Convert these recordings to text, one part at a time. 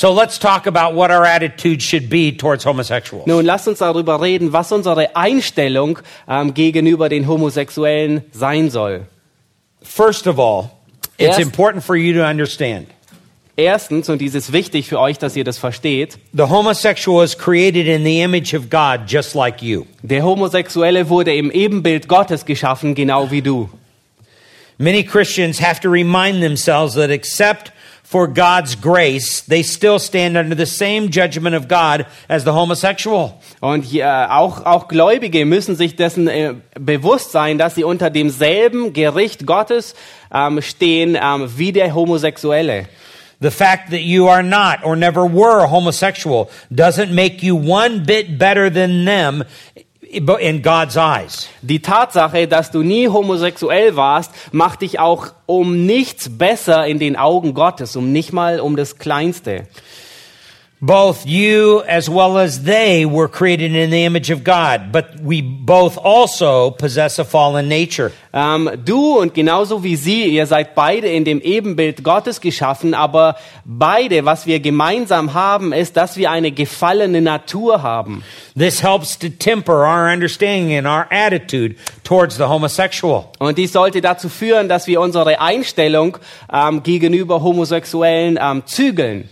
So let's talk about what our attitude should be towards homosexuals. Nun lasst uns darüber reden, was unsere Einstellung ähm, gegenüber den Homosexuellen sein soll. First of all, it's Erst- important for you to understand Erstens, und dies ist wichtig für euch, dass ihr das versteht, the homosexual is created in the image of God just like you. der Homosexuelle wurde im Ebenbild Gottes geschaffen, genau wie du. Many Christians have to remind themselves that except for God's grace, they still stand under the same judgment of God as the homosexual. Und ja, auch, auch Gläubige müssen sich dessen äh, bewusst sein, dass sie unter demselben Gericht Gottes ähm, stehen ähm, wie der Homosexuelle. The fact that you are not or never were homosexual doesn't make you one bit better than them in God's eyes. Die Tatsache, dass du nie homosexuell warst, macht dich auch um nichts besser in den Augen Gottes, um nicht mal um das Kleinste. Both you as well as they were created in the image of God, but we both also possess a fallen nature. Ähm, du und genauso wie sie, ihr seid beide in dem Ebenbild Gottes geschaffen, aber beide, was wir gemeinsam haben, ist, dass wir eine gefallene Natur haben. This helps to temper our understanding and our attitude towards the homosexual. Und dies sollte dazu führen, dass wir unsere Einstellung ähm, gegenüber Homosexuellen ähm, zügeln.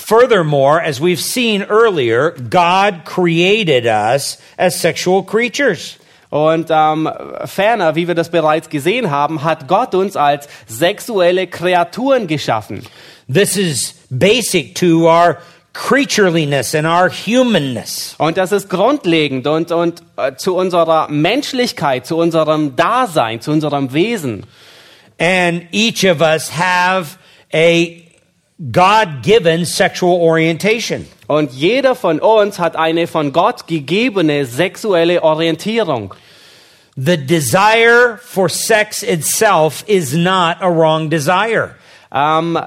Furthermore, as we've seen earlier, God created us as sexual creatures. Und ähm, ferner, wie wir das bereits gesehen haben, hat Gott uns als sexuelle Kreaturen geschaffen. This is basic to our creatureliness and our humanness. Und das ist grundlegend und, und äh, zu unserer Menschlichkeit, zu unserem Dasein, zu unserem Wesen. And each of us have a God-given sexual orientation. Und jeder von uns hat eine von Gott gegebene sexuelle Orientierung. The desire for sex itself is not a wrong desire. Ähm,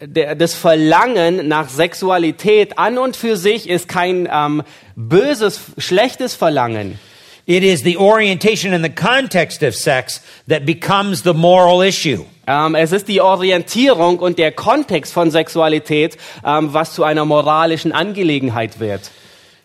der, das Verlangen nach Sexualität an und für sich ist kein ähm, böses, schlechtes Verlangen. It is the orientation and the context of sex that becomes the moral issue. Ähm, es ist die Orientierung und der Kontext von Sexualität, ähm, was zu einer moralischen Angelegenheit wird.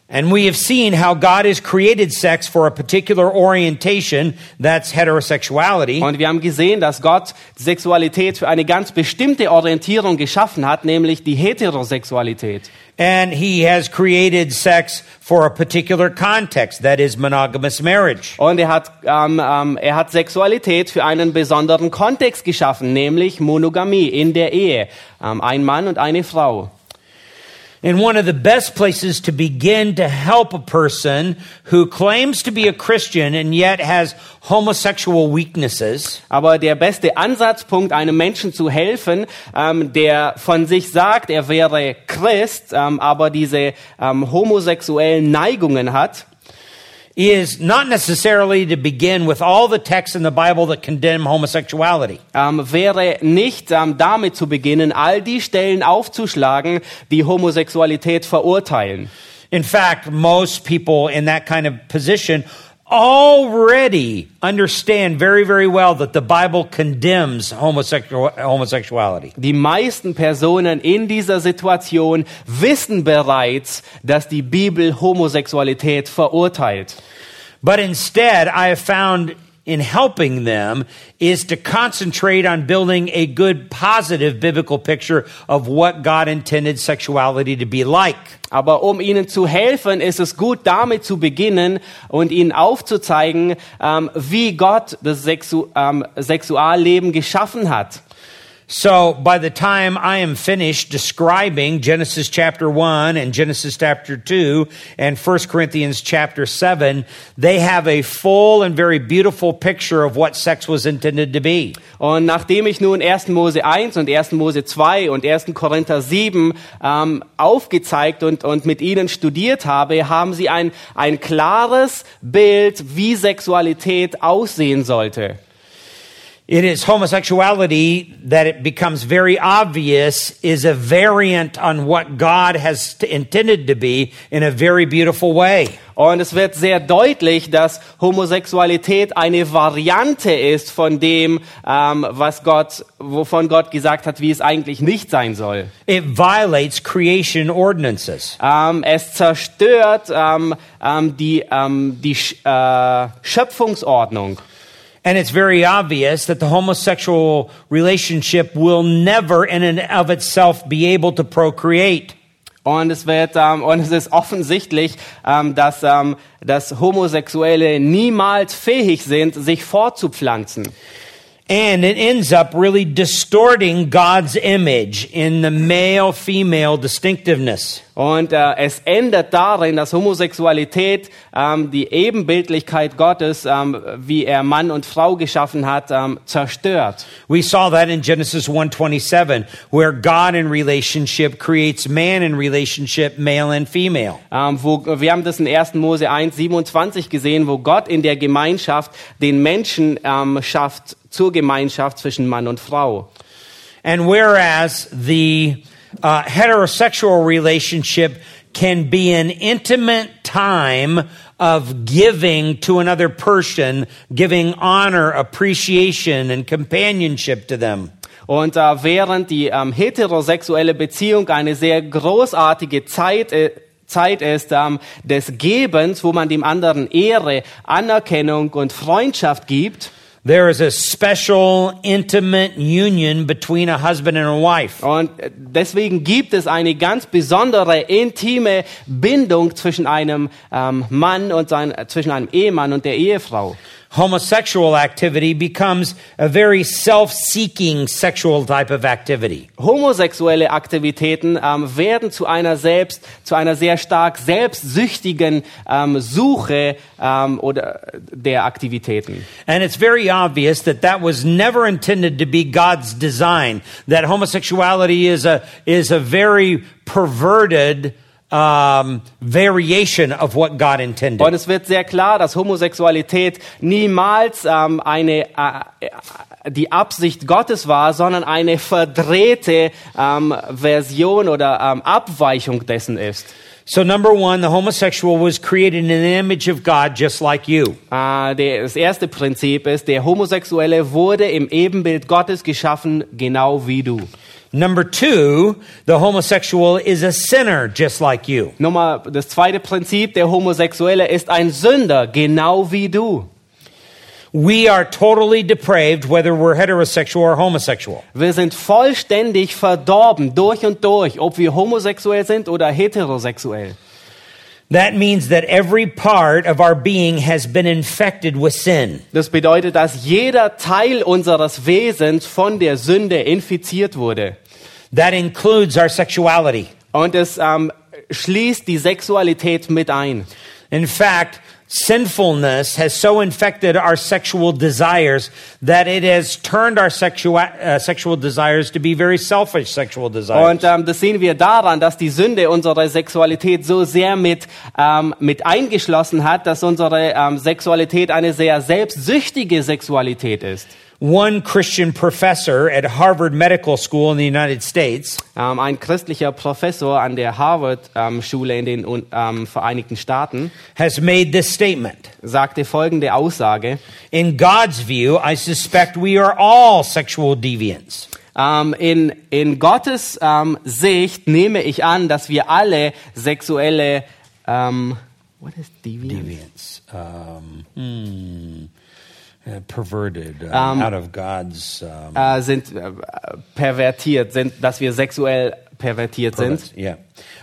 And we have seen how God has created sex for a particular orientation, that's heterosexuality. Und wir haben gesehen, dass Gott Sexualität für eine ganz bestimmte Orientierung geschaffen hat, nämlich die Heterosexualität. And he has created sex for a particular context, that is monogamous marriage. Und er hat, ähm, ähm, er hat Sexualität für einen besonderen Kontext geschaffen, nämlich Monogamie in der Ehe. Ähm, ein Mann und eine Frau. And one of the best places to begin to help a person who claims to be a Christian and yet has homosexual weaknesses. Aber der beste Ansatzpunkt, einem Menschen zu helfen, ähm, der von sich sagt, er wäre Christ, ähm, aber diese ähm, homosexuellen Neigungen hat, is not necessarily to begin with all the texts in the Bible that condemn homosexuality. ähm, wäre nicht ähm, damit zu beginnen, all die Stellen aufzuschlagen, die Homosexualität verurteilen. In fact, most people in that kind of position already understand very, very well that the Bible condemns homosexual, homosexuality. Die meisten Personen in dieser Situation wissen bereits, dass die Bibel Homosexualität verurteilt. But instead, I have found in helping them is to concentrate on building a good, positive biblical picture of what God intended sexuality to be like. Aber um ihnen zu helfen, ist es gut, damit zu beginnen und ihnen aufzuzeigen, ähm, wie Gott das Sexu ähm, Sexualleben geschaffen hat. So by the time I am finished describing Genesis chapter 1 and Genesis chapter 2 and 1 Corinthians chapter 7, they have a full and very beautiful picture of what sex was intended to be. Und nachdem ich nun 1. Mose 1 und 1. Mose 2 und 1. Korinther 7 ähm, aufgezeigt und, und mit ihnen studiert habe, haben sie ein, ein klares Bild, wie Sexualität aussehen sollte. It is homosexuality that it becomes very obvious is a variant on what God has intended to be in a very beautiful way. Und es wird sehr deutlich, dass Homosexualität eine Variante ist von dem, ähm, was Gott, wovon Gott gesagt hat, wie es eigentlich nicht sein soll. It violates creation ordinances. Ähm, es zerstört ähm, ähm, die, ähm, die äh, Schöpfungsordnung. And it's very obvious that the homosexual relationship will never in and of itself be able to procreate. Und es wird ähm, und es ist offensichtlich, ähm, dass, ähm, dass Homosexuelle niemals fähig sind, sich fortzupflanzen. And it ends up really distorting God's image in the male female distinctiveness. Und äh, es endet darin, dass Homosexualität ähm, die Ebenbildlichkeit Gottes, ähm, wie er Mann und Frau geschaffen hat, ähm, zerstört. We saw that in Genesis 1:27 where God in relationship creates man in relationship male and female. Ähm, wo, wir haben das in 1. Mose 1, 27 gesehen, wo Gott in der Gemeinschaft den Menschen ähm, schafft zur Gemeinschaft zwischen Mann und Frau. And whereas the uh, heterosexual relationship can be an intimate time of giving to another person, giving honor, appreciation, and companionship to them. Und äh, während die ähm, heterosexuelle Beziehung eine sehr großartige Zeit äh, Zeit ist ähm, des Gebens, wo man dem anderen Ehre, Anerkennung und Freundschaft gibt, There is a special, intimate union between a husband and a wife. Und deswegen gibt es eine ganz besondere intime Bindung zwischen einem ähm, Mann und sein, äh, zwischen einem Ehemann und der Ehefrau. Homosexual activity becomes a very self seeking sexual type of activity. Homosexuelle Aktivitäten ähm, werden zu einer selbst, zu einer sehr stark selbstsüchtigen ähm, Suche ähm, oder äh, der Aktivitäten. And it's very obvious that that was never intended to be God's design. That homosexuality is a, is a very perverted um, variation of what God intended. Und es wird sehr klar, dass Homosexualität niemals ähm, eine äh, äh, die Absicht Gottes war, sondern eine verdrehte ähm, Version oder ähm, Abweichung dessen ist. So, number one, the homosexual was created in the image of God just like you. Der, das erste Prinzip ist, der Homosexuelle wurde im Ebenbild Gottes geschaffen, genau wie du. Number two, the homosexual is a sinner just like you. Nummer, das zweite Prinzip, der Homosexuelle ist ein Sünder, genau wie du. We are totally depraved whether we're heterosexual or homosexual. Wir sind vollständig verdorben, durch und durch, ob wir homosexuell sind oder heterosexuell. That means that every part of our being has been infected with sin. Das bedeutet, dass jeder Teil unseres Wesens von der Sünde infiziert wurde. That includes our sexuality. Und es ähm, schließt die Sexualität mit ein. In fact, sinfulness has so infected our sexual desires that it has turned our sexual, uh, sexual desires to be very selfish sexual desires. Und ähm, das sehen wir daran, dass die Sünde unsere Sexualität so sehr mit, ähm, mit eingeschlossen hat, dass unsere ähm, Sexualität eine sehr selbstsüchtige Sexualität ist. One Christian professor at Harvard Medical School in the United States Ähm, ein christlicher Professor an der Harvard-Schule in den Un- ähm, Vereinigten Staaten has made this statement. sagte folgende Aussage. In God's view, I suspect we are all sexual deviants. Ähm, in, in Gottes ähm, Sicht nehme ich an, dass wir alle sexuelle ähm, what is deviant? Deviants. Um, hmm, perverted, um, Um, out of God's. Um, äh, sind äh, pervertiert, sind, dass wir sexuell pervertiert sind. Yeah.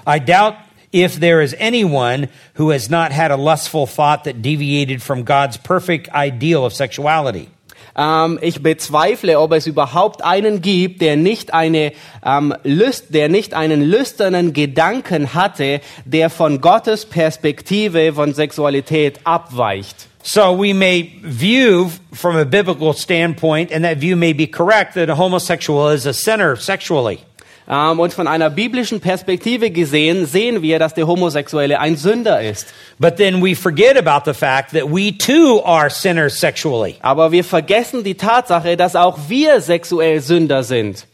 I doubt if there is anyone who has not had a lustful thought that deviated from God's perfect ideal of sexuality. ähm, ich bezweifle, ob es überhaupt einen gibt, der nicht eine ähm, Lüst, der nicht einen lüsternen Gedanken hatte, der von Gottes Perspektive von Sexualität abweicht. So we may view from a biblical standpoint, and that view may be correct, that a homosexual is a sinner sexually. Ähm, und von einer biblischen Perspektive gesehen sehen wir, dass der Homosexuelle ein Sünder ist. But then we forget about the fact that we too are sinners sexually. Aber wir vergessen die Tatsache, dass auch wir sexuell Sünder sind.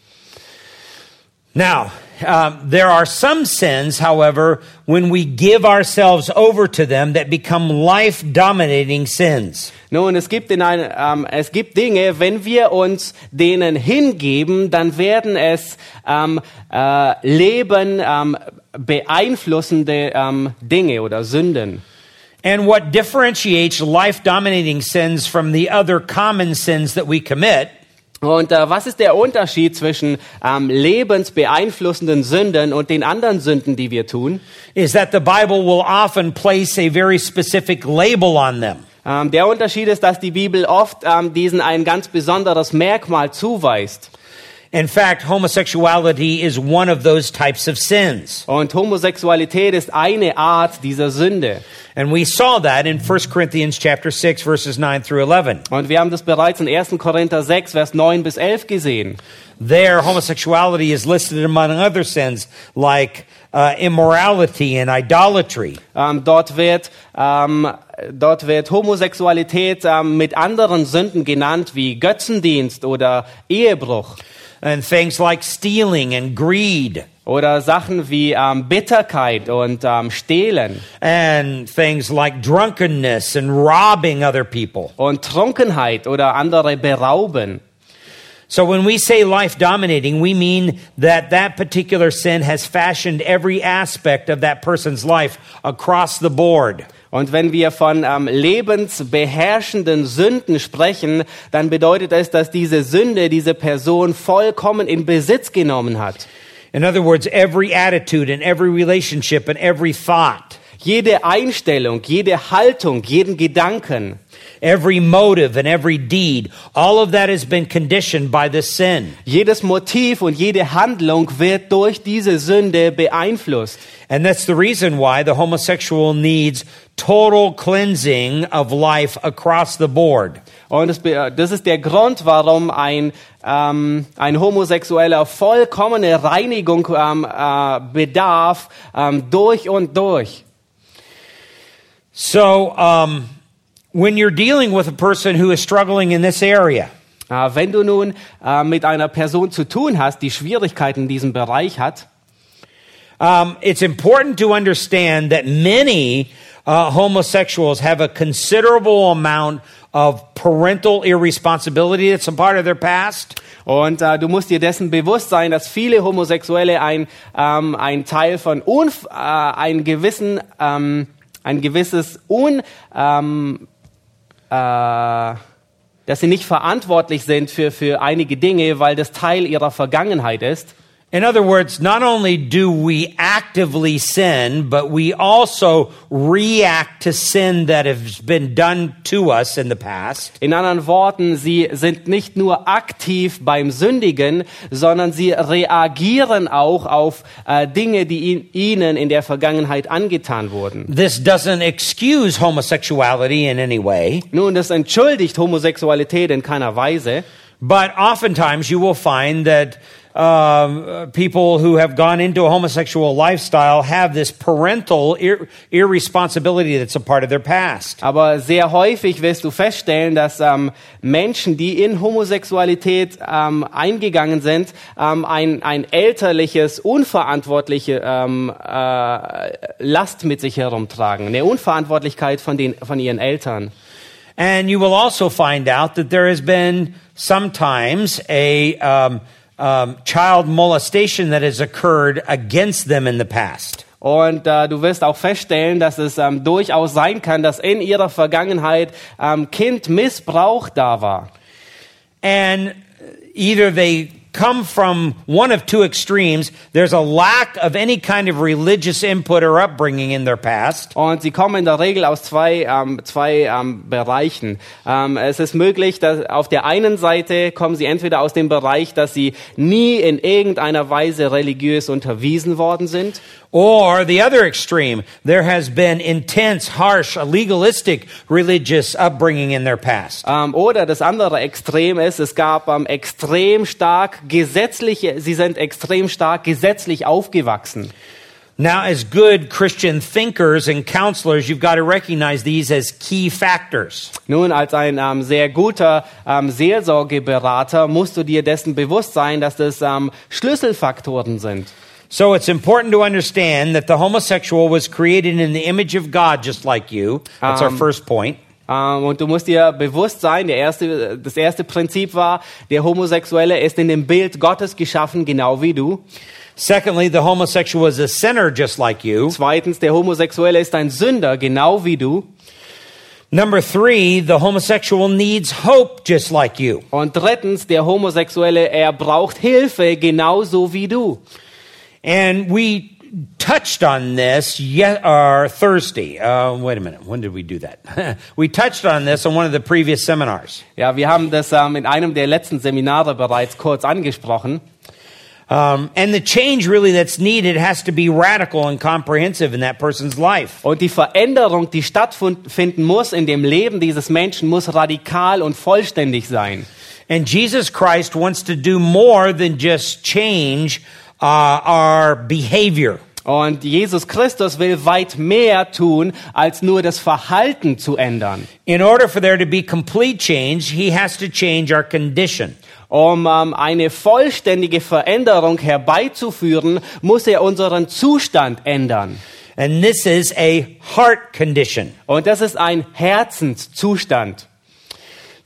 Now, um, there are some sins, however, when we give ourselves over to them that become life dominating sins. Nun, es gibt, in ein, ähm, es gibt Dinge, wenn wir uns denen hingeben, dann werden es ähm, äh, Leben ähm, beeinflussende ähm, Dinge oder Sünden. And what differentiates life dominating sins from the other common sins that we commit Und äh, was ist der Unterschied zwischen ähm, lebensbeeinflussenden Sünden und den anderen Sünden, die wir tun? is that the Bible will often place a very specific label on them. Ähm, der Unterschied ist, dass die Bibel oft ähm, diesen ein ganz besonderes Merkmal zuweist. In fact, homosexuality is one of those types of sins. Und Homosexualität ist eine Art dieser Sünde. And we saw that in 1 Corinthians chapter 6 verses 9 through 11. Und wir haben das bereits in 1. Korinther 6, Vers 9 bis 11 gesehen. There, homosexuality is listed among other sins like uh, immorality and idolatry. Ähm, dort, wird, ähm, dort wird Homosexualität ähm, mit anderen Sünden genannt, wie Götzendienst oder Ehebruch. And things like stealing and greed. Oder Sachen wie ähm, Bitterkeit und ähm, Stehlen And things like drunkenness and robbing other people. und Trunkenheit oder andere berauben. So when we say life dominating, we mean that that particular sin has fashioned every aspect of that person's life across the board. Und wenn wir von ähm, lebensbeherrschenden Sünden sprechen, dann bedeutet es, dass diese Sünde diese Person vollkommen in Besitz genommen hat. In other words, every attitude and every relationship and every thought, Jede Einstellung, jede Haltung, jeden Gedanken, every motive and every deed, all of that has been conditioned by this sin. jedes Motiv und jede Handlung wird durch diese Sünde beeinflusst. And that's the reason why the homosexual needs total cleansing of life across the board. Und das, das ist der Grund, warum ein, ähm, ein Homosexueller vollkommene Reinigung ähm, äh, bedarf, ähm, durch und durch. So, um, when you're dealing with a person who is struggling in this area, Äh, wenn du nun äh, mit einer Person zu tun hast, die Schwierigkeiten in diesem Bereich hat, um, it's important to understand that many uh, homosexuals have a considerable amount of parental irresponsibility that's a part of their past. und äh, du musst dir dessen bewusst sein, dass viele Homosexuelle ein, ähm, ein Teil von Unf äh, ein gewissen, ähm, ein gewisses Un, ähm, äh, dass sie nicht verantwortlich sind für, für einige Dinge, weil das Teil ihrer Vergangenheit ist. In other words, not only do we actively sin, but we also react to sin that has been done to us in the past. In anderen Worten, sie sind nicht nur aktiv beim Sündigen, sondern sie reagieren auch auf äh, Dinge, die ihn, ihnen in der Vergangenheit angetan wurden. This doesn't excuse homosexuality in any way, Nun, das entschuldigt Homosexualität in keiner Weise, but oftentimes you will find that uh, people who have gone into a homosexual lifestyle have this parental ir- irresponsibility that's a part of their past. aber sehr häufig wirst du feststellen, dass ähm, Menschen, die in Homosexualität ähm, eingegangen sind, ähm, ein, ein elterliches, unverantwortliche ähm, äh, Last mit sich herumtragen, eine Unverantwortlichkeit von, den, von ihren Eltern. And you will also find out that there has been sometimes a um, um, child molestation that has occurred against them in the past. Und äh, du wirst auch feststellen, dass es ähm, durchaus sein kann, dass in ihrer Vergangenheit ähm, Kindmissbrauch da war. And either they come from one of two extremes. There's a lack of any kind of religious input or upbringing in their past. Und sie kommen in der Regel aus zwei, ähm, zwei ähm, Bereichen. Ähm, es ist möglich, dass auf der einen Seite kommen sie entweder aus dem Bereich, dass sie nie in irgendeiner Weise religiös unterwiesen worden sind. Or the other extreme, there has been intense, harsh, legalistic religious upbringing in their past. Ähm, oder das andere Extrem ist, es gab ähm, extrem stark gesetzliche, sie sind extrem stark gesetzlich aufgewachsen. Now, as good Christian thinkers and counselors, you've got to recognize these as key factors. Nun, als ein ähm, sehr guter ähm, Seelsorgeberater musst du dir dessen bewusst sein, dass das ähm, Schlüsselfaktoren sind. So it's important to understand that the homosexual was created in the image of God just like you. That's our Um, first point. Ähm, und du musst dir bewusst sein, erste, das erste Prinzip war, der Homosexuelle ist in dem Bild Gottes geschaffen, genau wie du. Secondly, the homosexual was a sinner just like you. Zweitens, der Homosexuelle ist ein Sünder, genau wie du. Number three, the homosexual needs hope just like you. Und drittens, der Homosexuelle, er braucht Hilfe, genauso wie du. And we touched on this yet or Thursday. Uh, wait a minute. When did we do that? we touched on this on one of the previous seminars. Ja, wir haben das ähm, in einem der letzten Seminare bereits kurz angesprochen. Um, and the change really that's needed has to be radical and comprehensive in that person's life. Und die Veränderung, die stattfinden muss in dem Leben dieses Menschen, muss radikal und vollständig sein. And Jesus Christ wants to do more than just change uh, our behavior. Und Jesus Christus will weit mehr tun, als nur das Verhalten zu ändern. In order for there to be complete change, he has to change our condition. Um ähm, eine vollständige Veränderung herbeizuführen, muss er unseren Zustand ändern. And this is a heart condition. Und das ist ein Herzenszustand.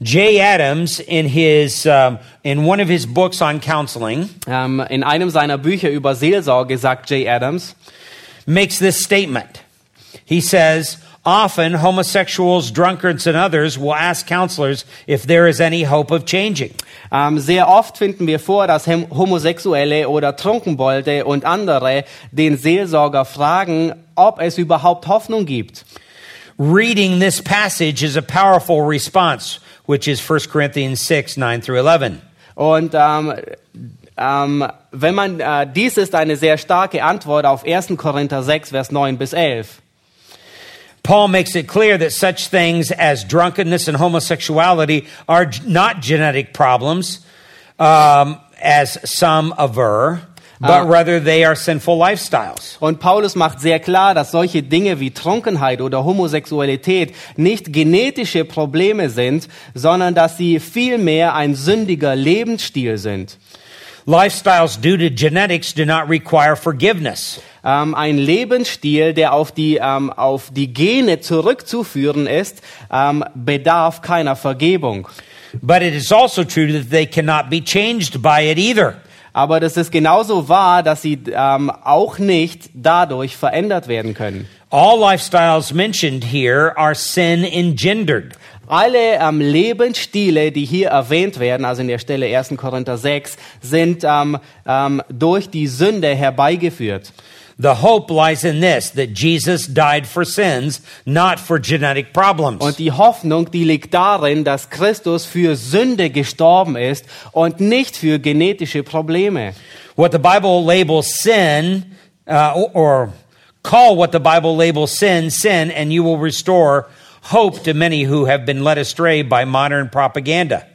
Jay Adams, in his um, in one of his books on counseling, Ähm, in einem seiner Bücher über Seelsorge sagt Jay Adams, makes this statement. He says, "Often homosexuals, drunkards, and others will ask counselors if there is any hope of changing." ähm, sehr oft finden wir vor, dass Homosexuelle oder Trunkenbolde und andere den Seelsorger fragen, ob es überhaupt Hoffnung gibt. Reading this passage is a powerful response, which is 1 Corinthians 6, 9 through 11. Und ähm, ähm, wenn man, äh, dies ist eine sehr starke Antwort auf 1. Korinther 6, Vers 9 bis 11. Paul makes it clear that such things as drunkenness and homosexuality are not genetic problems, um, as some aver, but Ah. rather they are sinful lifestyles. Und Paulus macht sehr klar, dass solche Dinge wie Trunkenheit oder Homosexualität nicht genetische Probleme sind, sondern dass sie vielmehr ein sündiger Lebensstil sind. Lifestyles due to genetics do not require forgiveness. Ähm, ein Lebensstil, der auf die, ähm, auf die Gene zurückzuführen ist, ähm, bedarf keiner Vergebung. But it is also true that they cannot be changed by it either. Aber das ist genauso wahr, dass sie ähm, auch nicht dadurch verändert werden können. All lifestyles mentioned here are sin engendered. Alle ähm, Lebensstile, die hier erwähnt werden, also in der Stelle 1. Korinther 6, sind ähm, ähm, durch die Sünde herbeigeführt. The hope lies in this that Jesus died for sins, not for genetic problems. Und die Hoffnung, die liegt darin, dass Christus für Sünde gestorben ist und nicht für genetische Probleme. what the Bible labels sin, uh, or, or call what the Bible labels sin, sin, and you will restore hope to many who have been led astray by modern propaganda.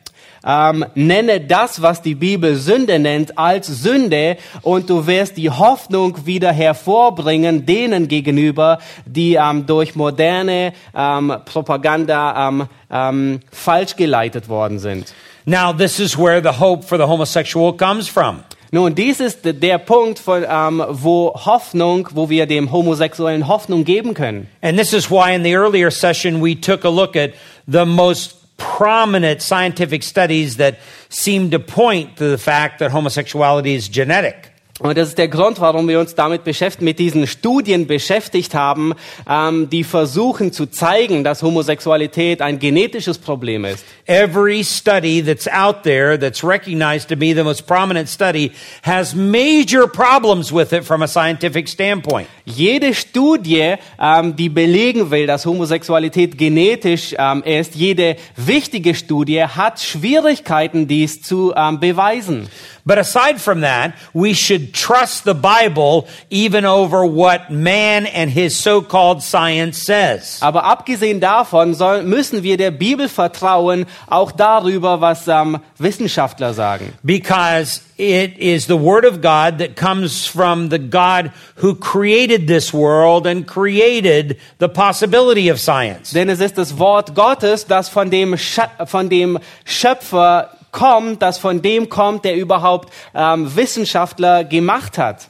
Ähm, nenne das, was die Bibel Sünde nennt, als Sünde und du wirst die Hoffnung wieder hervorbringen denen gegenüber, die ähm, durch moderne ähm, Propaganda ähm, ähm, falsch geleitet worden sind. Now, this is where the hope for the homosexual comes from. Nun, dies ist der Punkt, von, ähm, wo Hoffnung, wo wir dem Homosexuellen Hoffnung geben können. And this is why in the earlier session we took a look at the most prominent scientific studies that seem to point to the fact that homosexuality is genetic. Und das ist der Grund, warum wir uns damit beschäftigen, mit diesen Studien beschäftigt haben, ähm, die versuchen zu zeigen, dass Homosexualität ein genetisches Problem ist. Every study that's out there that's recognized to be the most prominent study has major problems with it from a scientific standpoint. Jede Studie, ähm, die belegen will, dass Homosexualität genetisch ähm, ist, jede wichtige Studie hat Schwierigkeiten, dies zu ähm, beweisen. But aside from that, we should trust the Bible even over what man and his so-called science says. Aber abgesehen davon soll, müssen wir der Bibel vertrauen, auch darüber, was ähm, Wissenschaftler sagen. Because it is the word of God that comes from the God who created this world and created the possibility of science. Denn es ist das Wort Gottes, das von dem, von dem Schöpfer kommt, das von dem kommt, der überhaupt ähm, Wissenschaftler gemacht hat.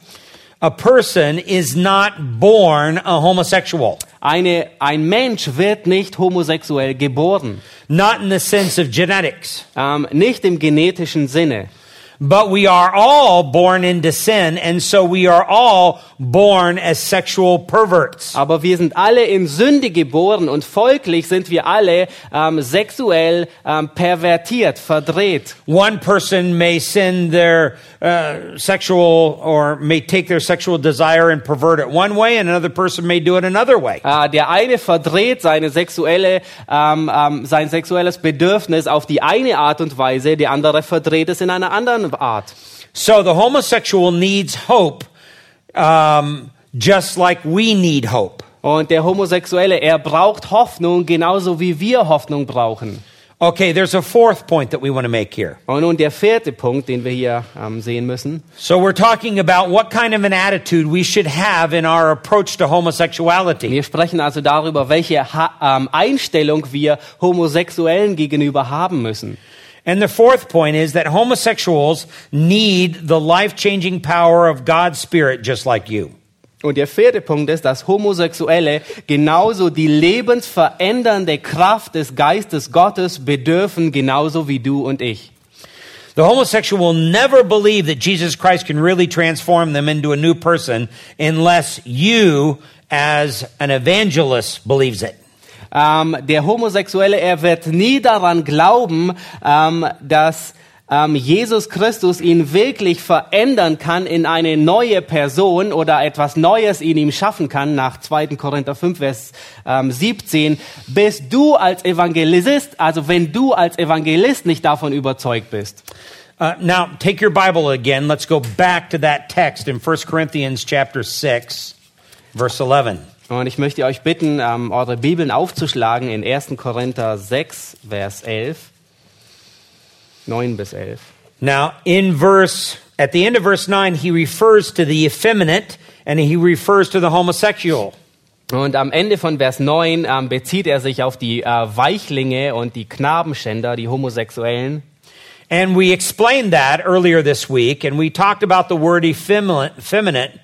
A person is not born a homosexual. Eine, ein Mensch wird nicht homosexuell geboren, Not in the sense of genetics. ähm, nicht im genetischen Sinne. But we are all born into sin, and so we are all born as sexual perverts. Aber wir sind alle in Sünde geboren und folglich sind wir alle ähm, sexuell ähm, pervertiert, verdreht. One person may sin their uh, sexual or may take their sexual desire and pervert it one way, and another person may do it another way. Äh, der eine verdreht seine sexuelle, ähm, ähm, sein sexuelles Bedürfnis auf die eine Art und Weise, der andere verdreht es in einer anderen Art. So the homosexual needs hope, um, just like we need hope. Und der Homosexuelle, er braucht Hoffnung, genauso wie wir Hoffnung brauchen. Okay, there's a fourth point that we want to make here. Und nun der vierte Punkt, den wir hier ähm, sehen müssen. So we're talking about what kind of an attitude we should have in our approach to homosexuality. Wir sprechen also darüber, welche ha ähm, Einstellung wir Homosexuellen gegenüber haben müssen. And the fourth point is that homosexuals need the life changing power of God's Spirit just like you. Und der vierte Punkt ist, dass Homosexuelle genauso die lebensverändernde Kraft des Geistes Gottes bedürfen, genauso wie du und ich. The homosexual will never believe that Jesus Christ can really transform them into a new person unless you, as an evangelist, believes it. Ähm, der Homosexuelle, er wird nie daran glauben, ähm, dass ähm, Jesus Christus ihn wirklich verändern kann in eine neue Person oder etwas Neues in ihm schaffen kann, nach 2. Korinther 5, Vers ähm, 17, bis du als Evangelist, also wenn du als Evangelist nicht davon überzeugt bist. Uh, now, take your Bible again. Let's go back to that text in 1 Corinthians chapter 6, verse 11. Und ich möchte euch bitten, ähm, eure Bibeln aufzuschlagen in 1. Korinther 6, Vers 11. 9 bis 11. Now, in verse, at the end of verse 9, he refers to the effeminate and he refers to the homosexual. Und am Ende von Vers 9 ähm, bezieht er sich auf die äh, Weichlinge und die Knabenschänder, die Homosexuellen. And we explained that earlier this week, and we talked about the word effeminate,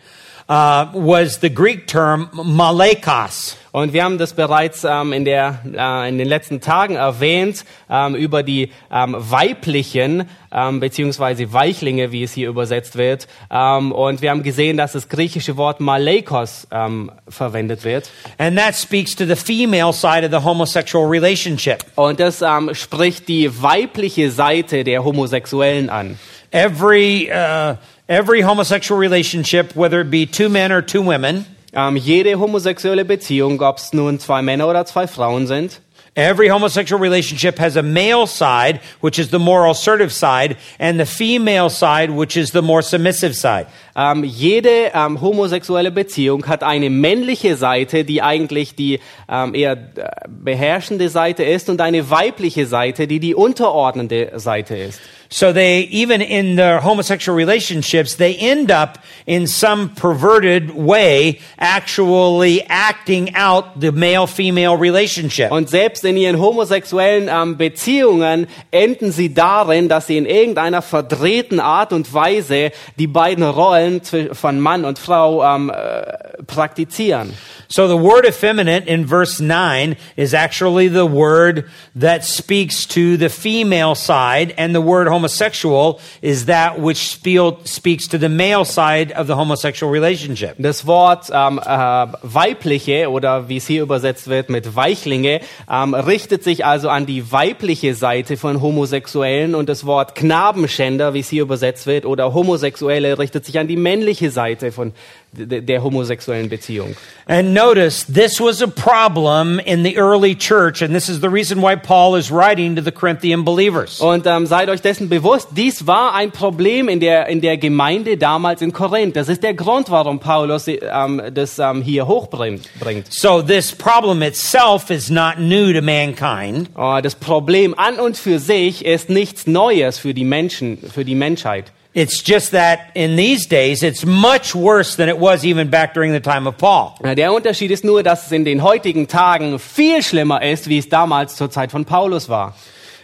uh, was the Greek term malekos. Und wir haben das bereits ähm, in, der, äh, in den letzten Tagen erwähnt, ähm, über die ähm, weiblichen ähm, beziehungsweise Weichlinge, wie es hier übersetzt wird. Ähm, und wir haben gesehen, dass das griechische Wort Malekos ähm, verwendet wird. And that speaks to the female side of the homosexual relationship. Und das ähm, spricht die weibliche Seite der Homosexuellen an. Every, uh, every homosexual relationship, whether it be two men or two women, Ähm, jede homosexuelle Beziehung, ob es nun zwei Männer oder zwei Frauen sind, Every homosexual relationship has a male side, which is the more assertive side, and the female side, which is the more submissive side. Ähm, jede ähm, homosexuelle Beziehung hat eine männliche Seite, die eigentlich die ähm, eher äh, beherrschende Seite ist, und eine weibliche Seite, die die unterordnende Seite ist. So they, even in their homosexual relationships, they end up in some perverted way actually acting out the male-female relationship. Und selbst in ihren homosexuellen ähm, Beziehungen enden sie darin, dass sie in irgendeiner verdrehten Art und Weise die beiden Rollen zwi- von Mann und Frau ähm, äh, praktizieren. So the word effeminate in verse 9 is actually the word that speaks to the female side, and the word homosexual is that which speaks to the male side of the homosexual relationship. Das Wort ähm, äh, weibliche oder wie es hier übersetzt wird mit Weichlinge ähm, richtet sich also an die weibliche Seite von Homosexuellen und das Wort Knabenschänder, wie es hier übersetzt wird, oder Homosexuelle richtet sich an die männliche Seite von der homosexuellen Beziehung. And notice this was a problem in the early church, and this is the reason why Paul is writing to the Corinthian believers. Und ähm, seid euch dessen bewusst, dies war ein Problem in der, in der Gemeinde damals in Korinth. Das ist der Grund, warum Paulus ähm, das ähm, hier hochbringt. Bringt. So this problem itself is not new to mankind. Äh, das Problem an und für sich ist nichts Neues für die Menschen, für die Menschheit. It's just that in these days it's much worse than it was even back during the time of Paul. Ja, Der Unterschied ist nur, dass es in den heutigen Tagen viel schlimmer ist, wie es damals zur Zeit von Paulus war.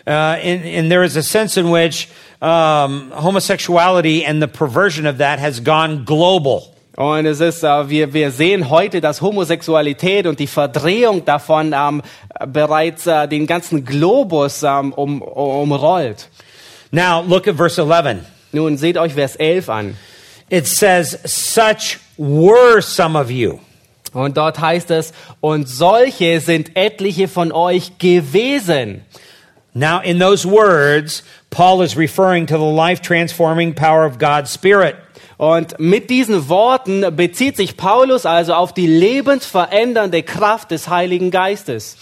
Uh, and, and there is a sense in which um, homosexuality and the perversion of that has gone global. Und es ist, äh, wir, wir sehen heute, dass Homosexualität und die Verdrehung davon ähm, bereits äh, den ganzen Globus ähm, um, umrollt. Now look at verse 11. Nun seht euch Vers 11 an. It says, Such were some of you. Und dort heißt es, und solche sind etliche von euch gewesen. Now, in those words, Paul is referring to the life transforming power of God's Spirit. Und mit diesen Worten bezieht sich Paulus also auf die lebensverändernde Kraft des Heiligen Geistes.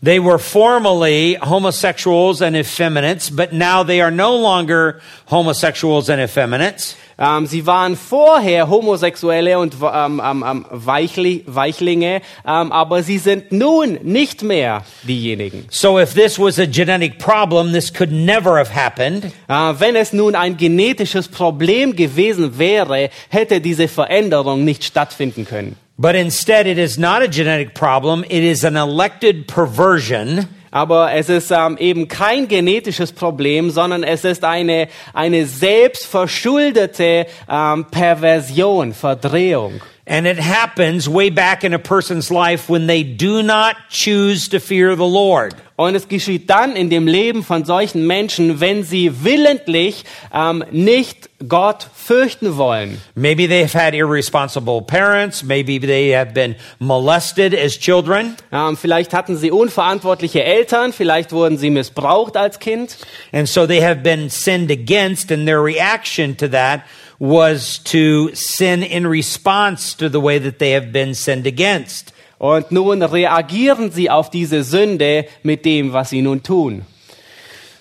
They were formerly homosexuals and effeminates, but now they are no longer homosexuals and effeminates. Ähm, sie waren vorher Homosexuelle und ähm, ähm, ähm, Weichli Weichlinge, aber sie sind nun nicht mehr diejenigen. So, if this was a genetic problem, this could never have happened. Äh, wenn es nun ein genetisches Problem gewesen wäre, hätte diese Veränderung nicht stattfinden können. But instead, it is not a genetic problem, it is an elected perversion. Aber es ist ähm, eben kein genetisches Problem, sondern es ist eine, eine selbstverschuldete ähm, Perversion, Verdrehung. And it happens way back in a person's life when they do not choose to fear the Lord. Und es geschieht dann in dem Leben von solchen Menschen, wenn sie willentlich ähm, nicht Gott fürchten wollen. Maybe they've had irresponsible parents. Maybe they have been molested as children. Ähm, vielleicht hatten sie unverantwortliche Eltern, vielleicht wurden sie missbraucht als Kind. And so they have been sinned against, and their reaction to that was to sin in response to the way that they have been sinned against. Und nun reagieren sie auf diese Sünde mit dem, was sie nun tun.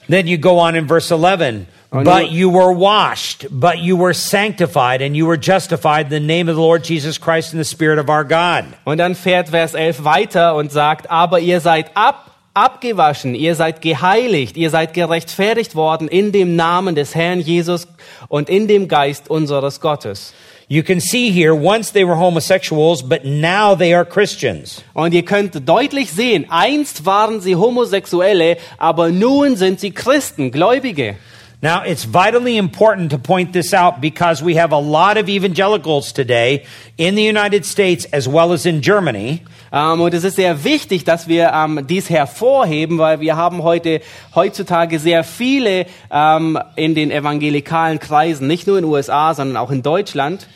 Then you go on in verse 11. Oh, but you were washed, but you were sanctified, and you were justified in the name of the Lord Jesus Christ and the Spirit of our God. Und dann fährt Vers 11 weiter und sagt, aber ihr seid ab, abgewaschen, ihr seid geheiligt, ihr seid gerechtfertigt worden in dem Namen des Herrn Jesus und in dem Geist unseres Gottes. You can see here, once they were homosexuals, but now they are Christians. Und ihr könnt deutlich sehen, einst waren sie Homosexuelle, aber nun sind sie Christen, Gläubige. Now, it's vitally important to point this out because we have a lot of evangelicals today in the United States as well as in Germany. Ähm, und es ist sehr wichtig, dass wir ähm, dies hervorheben, weil wir haben heute heutzutage sehr viele ähm, in den evangelikalen Kreisen, nicht nur in den USA, sondern auch in Deutschland,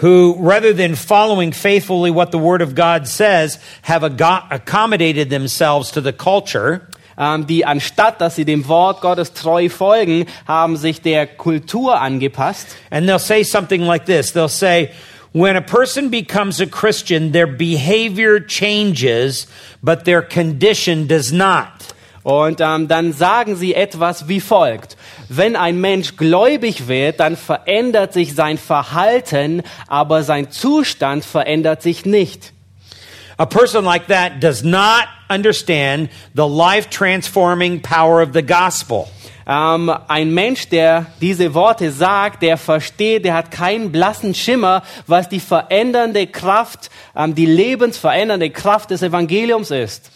who, rather than following faithfully what the Word of God says, have accommodated themselves to the culture die anstatt, dass sie dem Wort Gottes treu folgen, haben sich der Kultur angepasst. and they'll say something like this. They'll say, when a person becomes a Christian, their behavior changes, but their condition does not. Und ähm, dann sagen sie etwas wie folgt. Wenn ein Mensch gläubig wird, dann verändert sich sein Verhalten, aber sein Zustand verändert sich nicht. A person like that does not understand the life transforming power of the gospel. Ähm, ein Mensch, der diese Worte sagt, der versteht, der hat keinen blassen Schimmer, was die verändernde Kraft, ähm, die lebensverändernde Kraft des Evangeliums ist.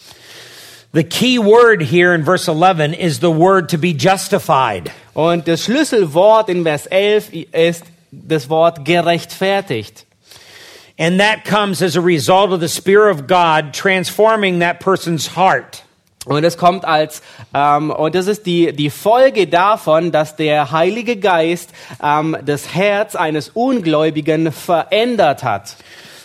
The key word here in verse 11 is the word to be justified. Und das Schlüsselwort in Vers 11 ist das Wort gerechtfertigt. And that comes as a result of the Spirit of God transforming that person's heart. Und es kommt als, ähm, und das ist die, die Folge davon, dass der Heilige Geist ähm, das Herz eines Ungläubigen verändert hat.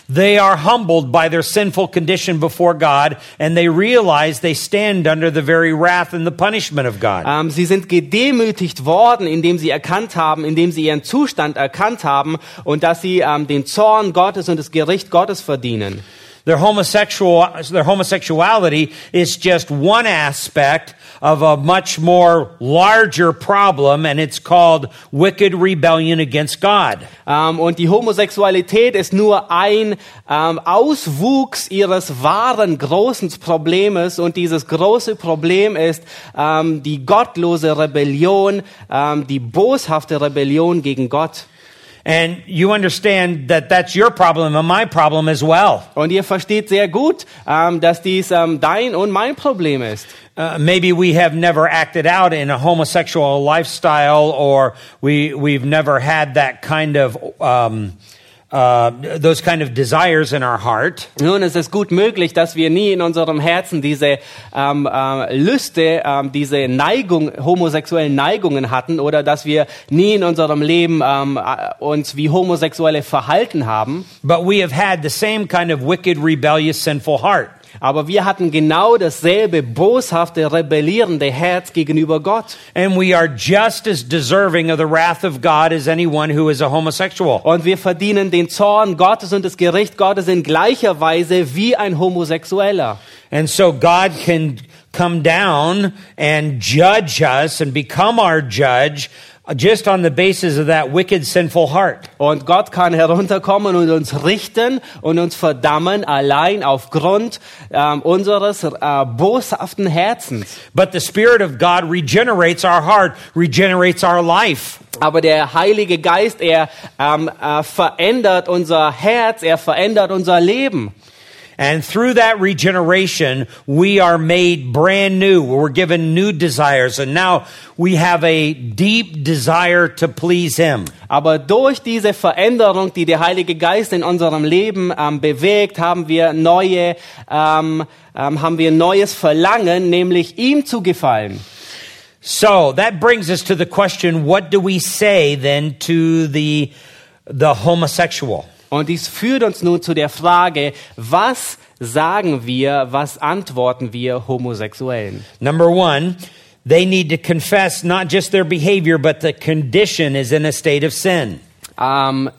They are humbled by their sinful condition before God, and they realize they stand under the very wrath and the punishment of God. Ähm, sie sind gedemütigt worden, indem sie erkannt haben, indem sie ihren Zustand erkannt haben und dass sie ähm, den Zorn Gottes und das Gericht Gottes verdienen. Their homosexual, their homosexuality is just one aspect of a much more larger problem, and it's called wicked rebellion against God. Ähm, und die Homosexualität ist nur ein ähm, Auswuchs ihres wahren großen Problems und dieses große Problem ist ähm, die gottlose Rebellion, ähm, die boshafte Rebellion gegen Gott. And you understand that that's your problem and my problem as well. Und ihr versteht sehr gut, ähm, dass dies ähm, dein und mein Problem ist. Uh, maybe we have never acted out in a homosexual lifestyle, or we we've never had that kind of um, uh, those kind of desires in our heart. Nun, es ist gut möglich, dass wir nie in unserem Herzen diese ähm, äh, Lüste, ähm, diese Neigung, homosexuellen Neigungen hatten oder dass wir nie in unserem Leben ähm, äh, uns wie Homosexuelle verhalten haben. But we have had the same kind of wicked, rebellious, sinful heart. Aber wir hatten genau dasselbe boshafte, rebellierende Herz gegenüber Gott. And we are just as deserving of the wrath of God as anyone who is a homosexual. Und wir verdienen den Zorn Gottes und das Gericht Gottes in gleicher Weise wie ein Homosexueller. And so God can come down and judge us and become our judge just on the basis of that wicked, sinful heart. Und Gott kann herunterkommen und uns richten und uns verdammen allein aufgrund ähm, unseres äh, boshaften Herzens. But the Spirit of God regenerates our heart, regenerates our life. Aber der Heilige Geist, er ähm, äh, verändert unser Herz, er verändert unser Leben. And through that regeneration, we are made brand new. We're given new desires. And now we have a deep desire to please Him. Aber durch diese Veränderung, die der Heilige Geist in unserem Leben ähm, bewegt, haben wir neue, ähm, ähm, haben wir neues Verlangen, nämlich ihm zu gefallen. So that brings us to the question what do we say then to the, the homosexual? Und dies führt uns nun zu der Frage, was sagen wir, was antworten wir Homosexuellen? Number one, they need to confess not just their behavior, but the condition is in a state of sin. Ähm,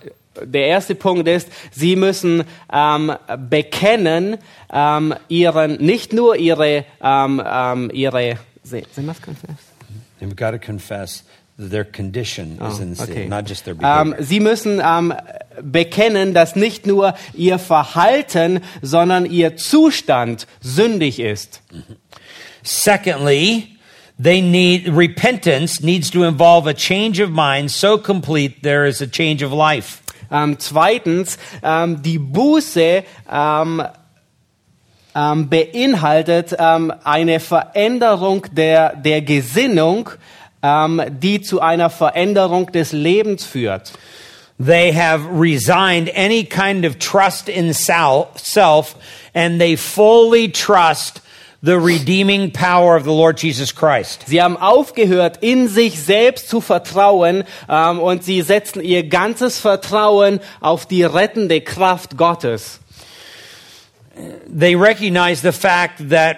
der erste Punkt ist, sie müssen ähm, bekennen, ähm, ihren, nicht nur ihre, ähm, ähm, ihre, Sie, Sie must confess. They've got to confess their condition is in sin, Oh, Okay. not just their behavior. Ähm, sie müssen ähm, bekennen, dass nicht nur ihr Verhalten, sondern ihr Zustand sündig ist. Secondly, they need repentance needs to involve a change of mind so complete there is a change of life. Ähm, zweitens, ähm, die Buße beinhaltet eine Veränderung der, der Gesinnung, ähm, die zu einer Veränderung des Lebens führt. They have resigned any kind of trust in sel- self and they fully trust the redeeming power of the Lord Jesus Christ. Sie haben aufgehört, in sich selbst zu vertrauen ähm, und sie setzen ihr ganzes Vertrauen auf die rettende Kraft Gottes. They recognize the fact that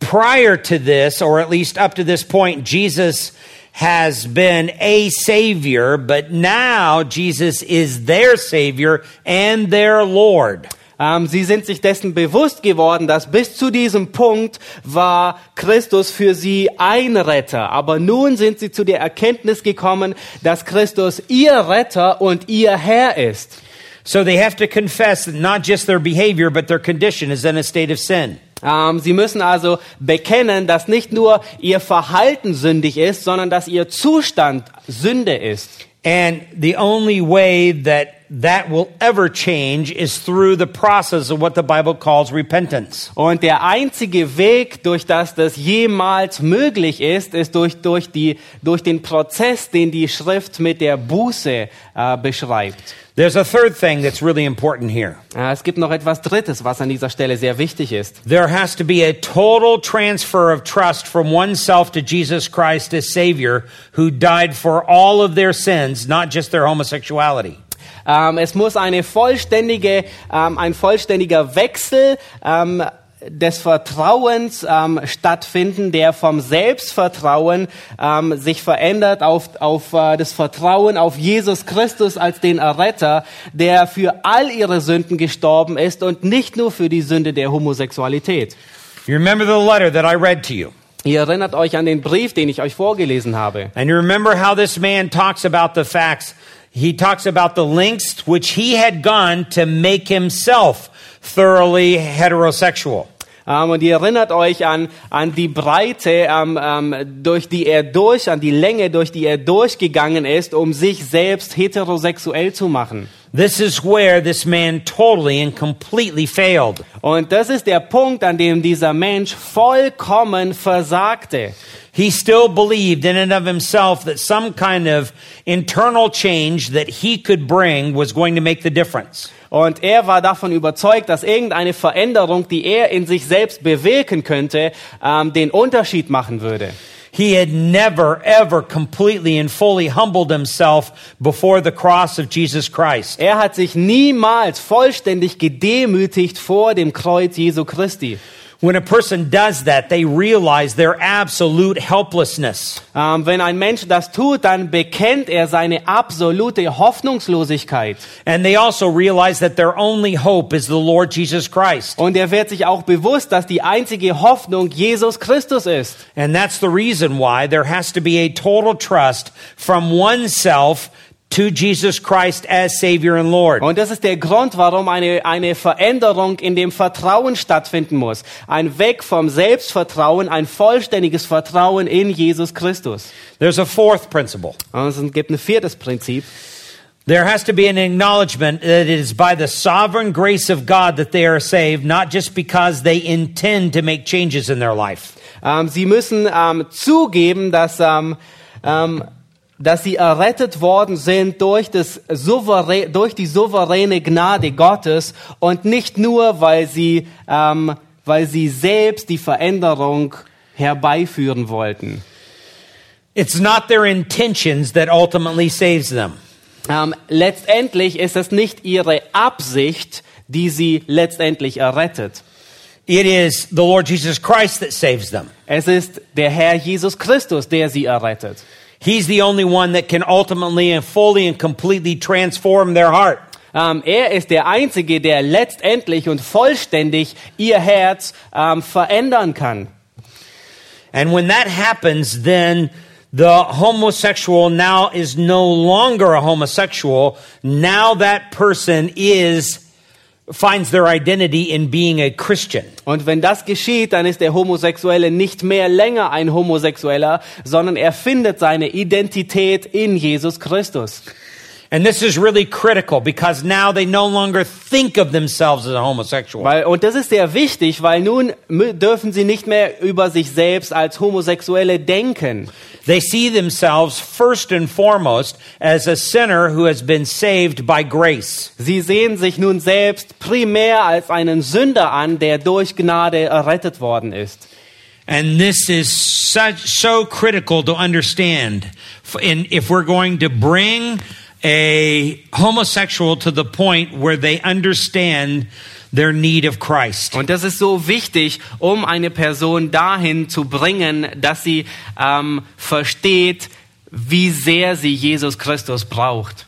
prior to this, or at least up to this point, Jesus has been a savior, but now Jesus is their savior and their Lord. Ähm, sie sind sich dessen bewusst geworden, dass bis zu diesem Punkt war Christus für sie ein Retter. Aber nun sind sie zu der Erkenntnis gekommen, dass Christus ihr Retter und ihr Herr ist. So they have to confess that not just their behavior, but their condition is in a state of sin. Ähm, sie müssen also bekennen, dass nicht nur ihr Verhalten sündig ist, sondern dass ihr Zustand Sünde ist. And the only way that that will ever change is through the process of what the Bible calls repentance. Und der einzige Weg, durch das das jemals möglich ist, ist durch, durch, die, durch den Prozess, den die Schrift mit der Buße äh, beschreibt. There's a third thing that's really important here. Äh, es gibt noch etwas Drittes, was an dieser Stelle sehr wichtig ist. There has to be a total transfer of trust from oneself to Jesus Christ as Savior, who died for all of their sins, not just their homosexuality. Ähm, es muss eine vollständige, ähm, ein vollständiger Wechsel ähm, des Vertrauens ähm, stattfinden, der vom Selbstvertrauen ähm, sich verändert auf, auf äh, das Vertrauen auf Jesus Christus als den Erretter, der für all ihre Sünden gestorben ist und nicht nur für die Sünde der Homosexualität. You remember the letter that I read to you. Ihr erinnert euch an den Brief, den ich euch vorgelesen habe. And you remember how this man talks about the facts. He talks about the lengths which he had gone to make himself thoroughly heterosexual. Ähm, und ihr erinnert euch an, an die Breite, ähm, ähm, durch die er durch, an die Länge, durch die er durchgegangen ist, um sich selbst heterosexuell zu machen. This is where this man totally and completely failed. Und das ist der Punkt, an dem dieser Mensch vollkommen versagte. He still believed in and of himself that some kind of internal change that he could bring was going to make the difference. Und er war davon überzeugt, dass irgendeine Veränderung, die er in sich selbst bewirken könnte, ähm, den Unterschied machen würde. He had never, ever completely and fully humbled himself before the cross of Jesus Christ. Er hat sich niemals vollständig gedemütigt vor dem Kreuz Jesu Christi. When a person does that, they realize their absolute helplessness. Ähm, wenn ein Mensch das tut, dann bekennt er seine absolute Hoffnungslosigkeit. And they also realize that their only hope is the Lord Jesus Christ. Und er wird sich auch bewusst, dass die einzige Hoffnung Jesus Christus ist. And that's the reason why there has to be a total trust from oneself to Jesus Christ as Savior and Lord. Und das ist der Grund, warum eine, eine Veränderung in dem Vertrauen stattfinden muss. Ein Weg vom Selbstvertrauen, ein vollständiges Vertrauen in Jesus Christus. There's a fourth principle. Und es gibt ein viertes Prinzip. There has to be an acknowledgement that it is by the sovereign grace of God that they are saved, not just because they intend to make changes in their life. Ähm, sie müssen ähm, zugeben, dass, ähm, ähm dass sie errettet worden sind durch, das souverä durch die souveräne Gnade Gottes und nicht nur, weil sie, ähm, weil sie selbst die Veränderung herbeiführen wollten. It's not their intentions that ultimately saves them. Ähm, letztendlich ist es nicht ihre Absicht, die sie letztendlich errettet. It is the Lord Jesus Christ that saves them. Es ist der Herr Jesus Christus, der sie errettet. He's the only one that can ultimately and fully and completely transform their heart. Ähm, er ist der Einzige, der letztendlich und vollständig ihr Herz ähm, verändern kann. And when that happens, then the homosexual now is no longer a homosexual. Now that person is finds their identity in being a Christian. Und wenn das geschieht, dann ist der Homosexuelle nicht mehr länger ein Homosexueller, sondern er findet seine Identität in Jesus Christus. And this is really critical because now they no longer think of themselves as a homosexual. Weil, und das ist sehr wichtig, weil nun dürfen sie nicht mehr über sich selbst als Homosexuelle denken. They see themselves first and foremost as a sinner who has been saved by grace. Sie sehen sich nun selbst primär als einen Sünder an, der durch Gnade errettet worden ist. And this is such so critical to understand. In- if we're going to bring a homosexual to the point where they understand their need of Christ. Und das ist so wichtig, um eine Person dahin zu bringen, dass sie ähm, versteht, wie sehr sie Jesus Christus braucht.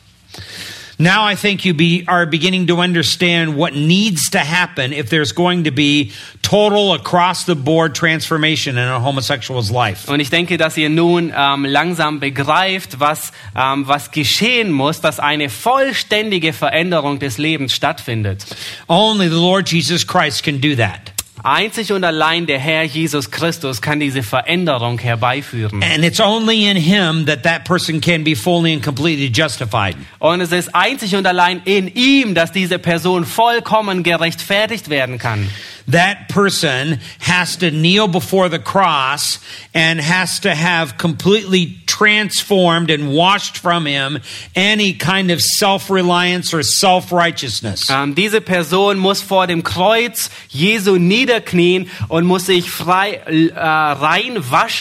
Now I think you be, are beginning to understand what needs to happen if there's going to be total across the board transformation in a homosexual's life. Und ich denke, dass ihr nun ähm, langsam begreift, was, ähm, was geschehen muss, dass eine vollständige Veränderung des Lebens stattfindet. Only the Lord Jesus Christ can do that. Einzig und allein der Herr Jesus Christus kann diese Veränderung herbeiführen. And it's only in him that that person can be fully and completely justified. Und es ist einzig und allein in ihm, dass diese Person vollkommen gerechtfertigt werden kann. That person has to kneel before the cross and has to have completely transformed and washed from him any kind of self-reliance or self-righteousness. Ähm, diese Person muss vor dem Kreuz Jesu niederknien und muss sich frei äh, rein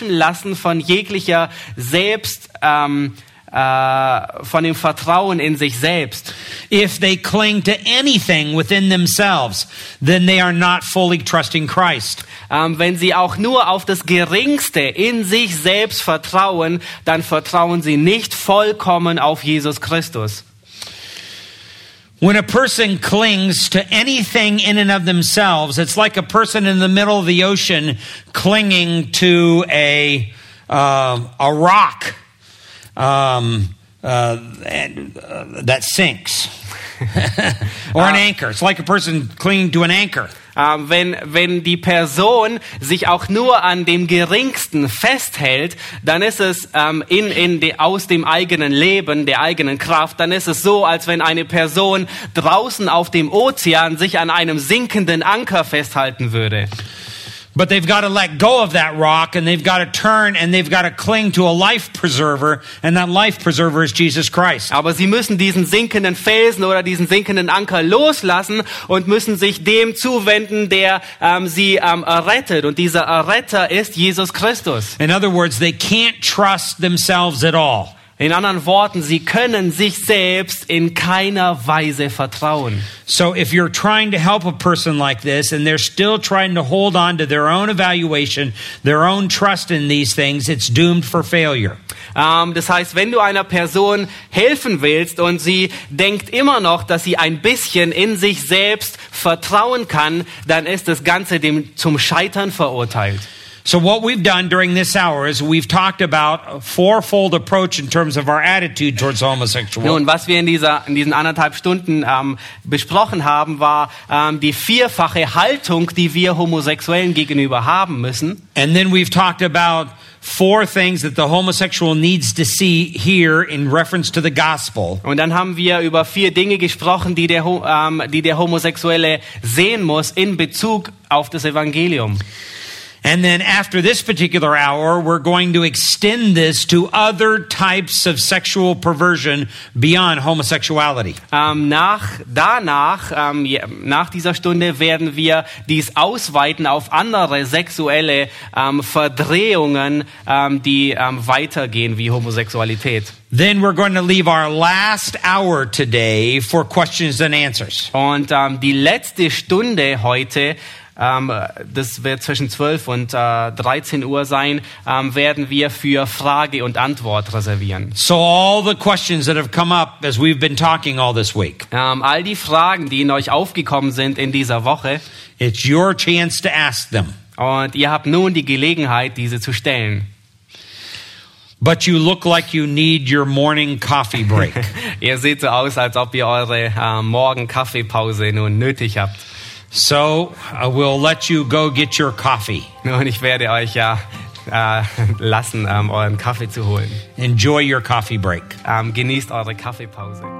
lassen von jeglicher Selbst. Ähm, äh, von dem Vertrauen in sich selbst. If they cling to anything within themselves, then they are not fully trusting Christ. Ähm, wenn sie auch nur auf das Geringste in sich selbst vertrauen, dann vertrauen sie nicht vollkommen auf Jesus Christus. When a person clings to anything in and of themselves, it's like a person in the middle of the ocean clinging to a, uh, a rock um, uh, and, uh, that sinks. or an anchor. It's like a person clinging to an anchor. Wenn, wenn die Person sich auch nur an dem Geringsten festhält, dann ist es ähm, in, in de, aus dem eigenen Leben, der eigenen Kraft, dann ist es so, als wenn eine Person draußen auf dem Ozean sich an einem sinkenden Anker festhalten würde. But they've got to let go of that rock and they've got to turn and they've got to cling to a life preserver and that life preserver is Jesus Christ. Aber sie müssen diesen sinkenden Felsen oder diesen sinkenden Anker loslassen und müssen sich dem zuwenden, der ähm, sie ähm, errettet. Und dieser Erretter ist Jesus Christus. In other words, they can't trust themselves at all. In anderen Worten, sie können sich selbst in keiner Weise vertrauen. So if you're trying to help a person like this and they're still trying to hold on to their own evaluation, their own trust in these things, it's doomed for failure. Ähm, das heißt, wenn du einer Person helfen willst und sie denkt immer noch, dass sie ein bisschen in sich selbst vertrauen kann, dann ist das Ganze dem zum Scheitern verurteilt. So what we've done during this hour is we've talked about a fourfold approach in terms of our attitude towards homosexual. Nun, was wir in, dieser, in diesen anderthalb Stunden ähm, besprochen haben, war ähm, die vierfache Haltung, die wir Homosexuellen gegenüber haben müssen. And then we've talked about four things that the homosexual needs to see here in reference to the gospel. Und dann haben wir über vier Dinge gesprochen, die der, ähm, die der Homosexuelle sehen muss in Bezug auf das Evangelium. And then after this particular hour, we're going to extend this to other types of sexual perversion beyond homosexuality. Ähm, nach, danach, ähm, je- nach dieser Stunde werden wir dies ausweiten auf andere sexuelle ähm, Verdrehungen, ähm, die ähm, weitergehen wie Homosexualität. Then we're going to leave our last hour today for questions and answers. Und die letzte Stunde heute, das wird zwischen 12 und äh, 13 Uhr sein, ähm, werden wir für Frage und Antwort reservieren. So all the questions that have come up as we've been talking all this week, Ähm, all die Fragen, die in euch aufgekommen sind in dieser Woche, it's your chance to ask them. und ihr habt nun die Gelegenheit, diese zu stellen. But you look like you need your morning coffee break. Ihr seht so aus, als ob ihr eure äh, Morgen-Kaffeepause nun nötig habt. So I will let you go get your coffee. Und ich werde euch ja äh, lassen, ähm, euren Kaffee zu holen. Enjoy your coffee break. Ähm, genießt eure Kaffeepause.